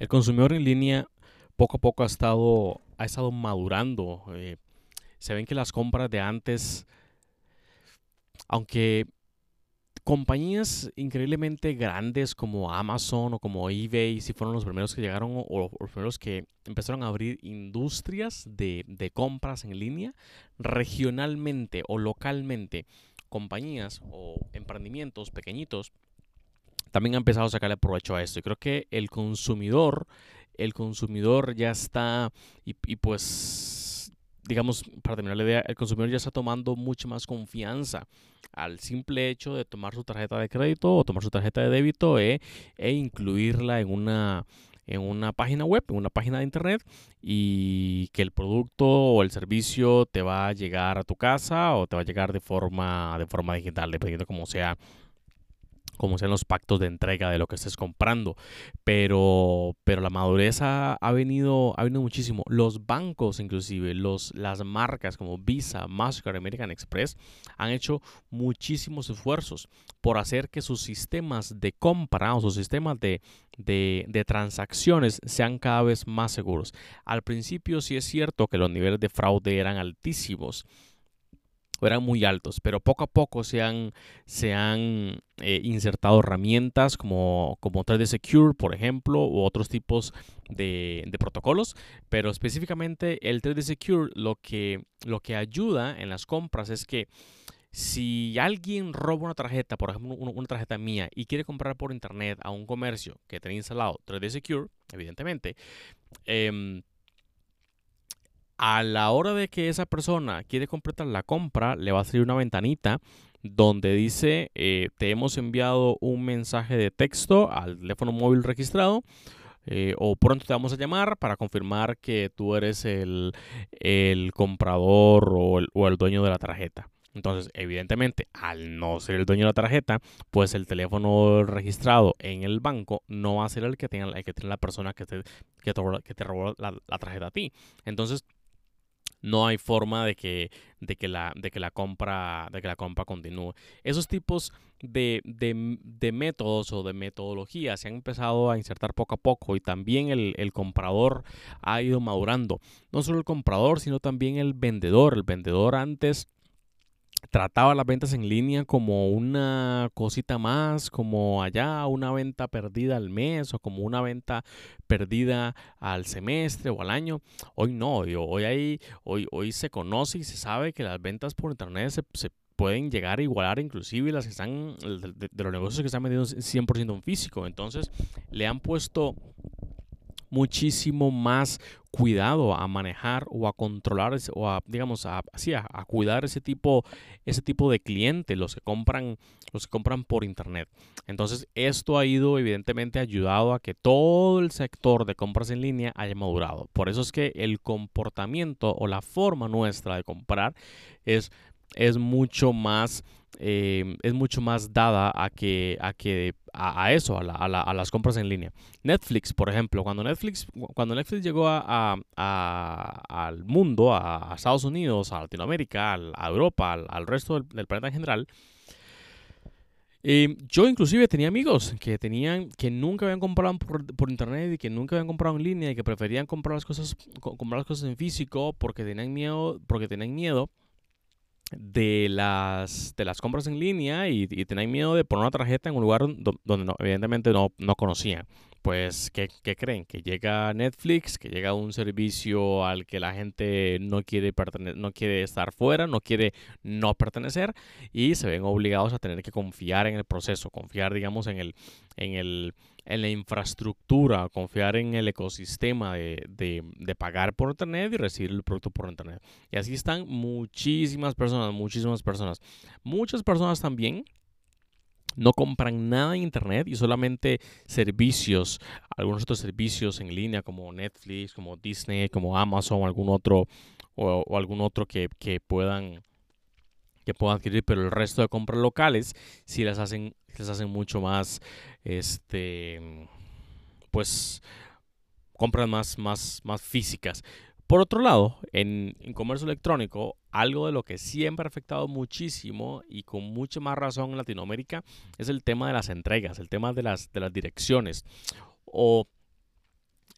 el consumidor en línea poco a poco ha estado, ha estado madurando. Eh, se ven que las compras de antes, aunque compañías increíblemente grandes como Amazon o como eBay, si fueron los primeros que llegaron o, los primeros que empezaron a abrir industrias de, de compras en línea, regionalmente o localmente, compañías o emprendimientos pequeñitos también han empezado a sacarle provecho a esto. Y creo que el consumidor, el consumidor ya está, y, y pues digamos, para terminar la idea, el consumidor ya está tomando mucha más confianza al simple hecho de tomar su tarjeta de crédito o tomar su tarjeta de débito e, e incluirla en una, en una página web, en una página de internet y que el producto o el servicio te va a llegar a tu casa o te va a llegar de forma, de forma digital, dependiendo cómo sea como sean los pactos de entrega de lo que estés comprando. Pero, pero la madurez ha, venido, ha venido muchísimo. Los bancos, inclusive, los, las marcas como Visa, Mastercard, American Express, han hecho muchísimos esfuerzos por hacer que sus sistemas de compra o sus sistemas de, de transacciones sean cada vez más seguros. Al principio sí es cierto que los niveles de fraude eran altísimos eran muy altos, pero poco a poco se han, se han eh, insertado herramientas como, como 3D Secure, por ejemplo, u otros tipos de, protocolos, pero específicamente el 3D Secure lo que, lo que ayuda en las compras es que si alguien roba una tarjeta, por ejemplo, una, tarjeta mía, y quiere comprar por internet a un comercio que tiene instalado 3D Secure, evidentemente, eh, a la hora de que esa persona quiere completar la compra, le va a salir una ventanita donde dice eh, te hemos enviado un mensaje de texto al teléfono móvil registrado eh, o pronto te vamos a llamar para confirmar que tú eres el, comprador o el, o el, dueño de la tarjeta. Entonces, evidentemente, al no ser el dueño de la tarjeta, pues el teléfono registrado en el banco no va a ser el que tenga, el que tiene la persona que te, que te, robó la tarjeta a ti. Entonces, no hay forma de que, de que, la, de que, la, compra, de que la compra continúe. Esos tipos de, de, métodos o de metodologías se han empezado a insertar poco a poco y también el, el comprador ha ido madurando. No solo el comprador, sino también el vendedor. El vendedor antes trataba las ventas en línea como una cosita más, como allá una venta perdida al mes o como una venta perdida al semestre o al año. Hoy no, hoy, hay, hoy, hoy se conoce y se sabe que las ventas por internet se, pueden llegar a igualar inclusive las que están de, de los negocios que están vendiendo 100% en físico. Entonces le han puesto muchísimo más cuidado a manejar o a controlar o a digamos a, a, cuidar ese tipo ese tipo de clientes los que compran los que compran por internet. Entonces esto ha ido evidentemente ayudado a que todo el sector de compras en línea haya madurado. Por eso es que el comportamiento o la forma nuestra de comprar es es mucho más eh, es mucho más dada a que a que a, eso a, a, las compras en línea. Netflix por ejemplo cuando Netflix cuando Netflix llegó a, al mundo a, Estados Unidos a Latinoamérica a Europa al, resto del, planeta en general eh, yo inclusive tenía amigos que tenían que nunca habían comprado por, por, internet y que nunca habían comprado en línea y que preferían comprar las cosas comprar las cosas en físico porque tenían miedo porque tenían miedo de las, de las compras en línea y, y tenían miedo de poner una tarjeta en un lugar donde evidentemente no, no conocían. Pues, ¿qué, ¿qué, creen? Que llega Netflix, que llega un servicio al que la gente no quiere, no quiere estar fuera, no quiere no pertenecer y se ven obligados a tener que confiar en el proceso, confiar, digamos, en el, en el, en la infraestructura, confiar en el ecosistema de, de, pagar por internet y recibir el producto por internet. Y así están muchísimas personas, muchísimas personas. Muchas personas también no compran nada en internet y solamente servicios, algunos otros servicios en línea como Netflix, como Disney, como Amazon, algún otro o, algún otro que, que, puedan que puedan adquirir, pero el resto de compras locales sí las hacen les hacen mucho más, este, pues, compras más, más, más físicas. Por otro lado, en, comercio electrónico, algo de lo que siempre ha afectado muchísimo y con mucha más razón en Latinoamérica es el tema de las entregas, el tema de las, de las direcciones. O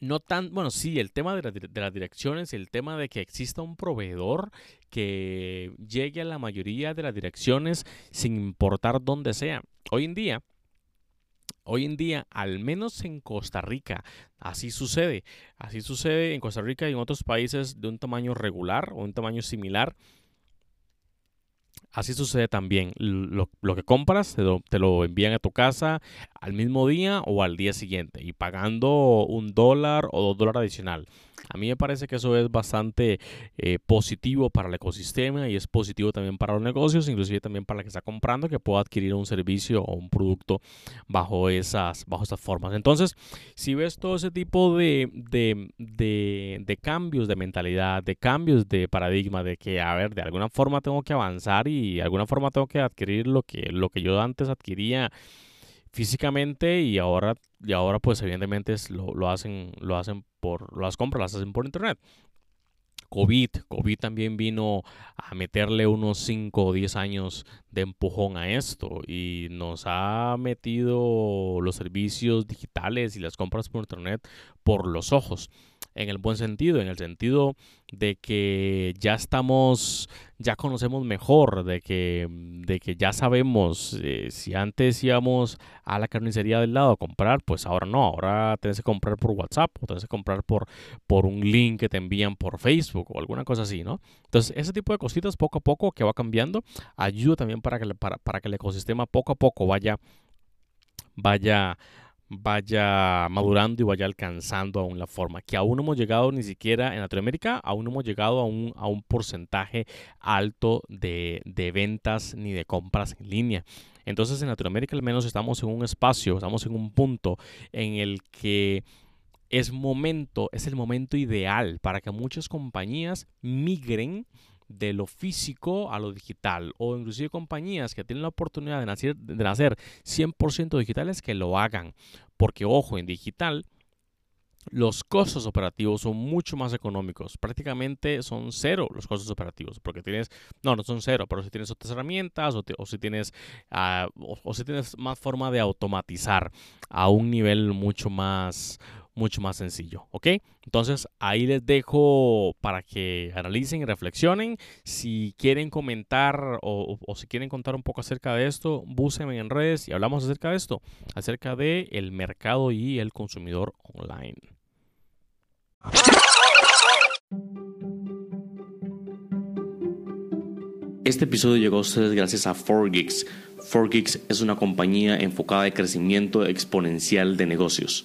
no tan, bueno, sí, el tema de, de, las direcciones, el tema de que exista un proveedor que llegue a la mayoría de las direcciones sin importar dónde sea. Hoy en día, Hoy en día, al menos en Costa Rica, así sucede. Así sucede en Costa Rica y en otros países de un tamaño regular o un tamaño similar. Así sucede también. Lo, que compras te lo, te lo, envían a tu casa al mismo día o al día siguiente y pagando un dólar o dos dólares adicional. A mí me parece que eso es bastante eh, positivo para el ecosistema y es positivo también para los negocios, inclusive también para el que está comprando, que pueda adquirir un servicio o un producto bajo esas, bajo esas formas. Entonces, si ves todo ese tipo de, de, de, de cambios de mentalidad, de cambios de paradigma, de que, a ver, de alguna forma tengo que avanzar y de alguna forma tengo que adquirir lo que, lo que yo antes adquiría físicamente y ahora, y ahora pues evidentemente lo, lo, hacen, lo hacen por, las compras las hacen por internet. COVID, COVID también vino a meterle unos 5 o 10 años de empujón a esto y nos ha metido los servicios digitales y las compras por internet por los ojos en el buen sentido, en el sentido de que ya estamos, ya conocemos mejor, de que, de que ya sabemos, eh, si antes íbamos a la carnicería del lado a comprar, pues ahora no, ahora tienes que comprar por WhatsApp o tienes que comprar por, por un link que te envían por Facebook o alguna cosa así, ¿no? Entonces, ese tipo de cositas poco a poco que va cambiando ayuda también para que, para, para que el ecosistema poco a poco vaya, vaya vaya madurando y vaya alcanzando aún la forma. Que aún no hemos llegado ni siquiera en Latinoamérica, aún no hemos llegado a un, a un porcentaje alto de, de ventas ni de compras en línea. Entonces en Latinoamérica al menos estamos en un espacio, estamos en un punto en el que es momento, es el momento ideal para que muchas compañías migren de lo físico a lo digital o inclusive compañías que tienen la oportunidad de nacer, de nacer 100% digitales que lo hagan. Porque ojo, en digital los costos operativos son mucho más económicos. Prácticamente son cero los costos operativos. Porque tienes, no, no son cero, pero si tienes otras herramientas o, si, tienes, ah, o, si tienes más forma de automatizar a un nivel mucho más, mucho más sencillo, ¿ok? Entonces ahí les dejo para que analicen y reflexionen. Si quieren comentar o, si quieren contar un poco acerca de esto, búsquenme en redes y hablamos acerca de esto, acerca de el mercado y el consumidor online. Este episodio llegó a ustedes gracias a 4Geeks. 4Geeks es una compañía enfocada en crecimiento exponencial de negocios.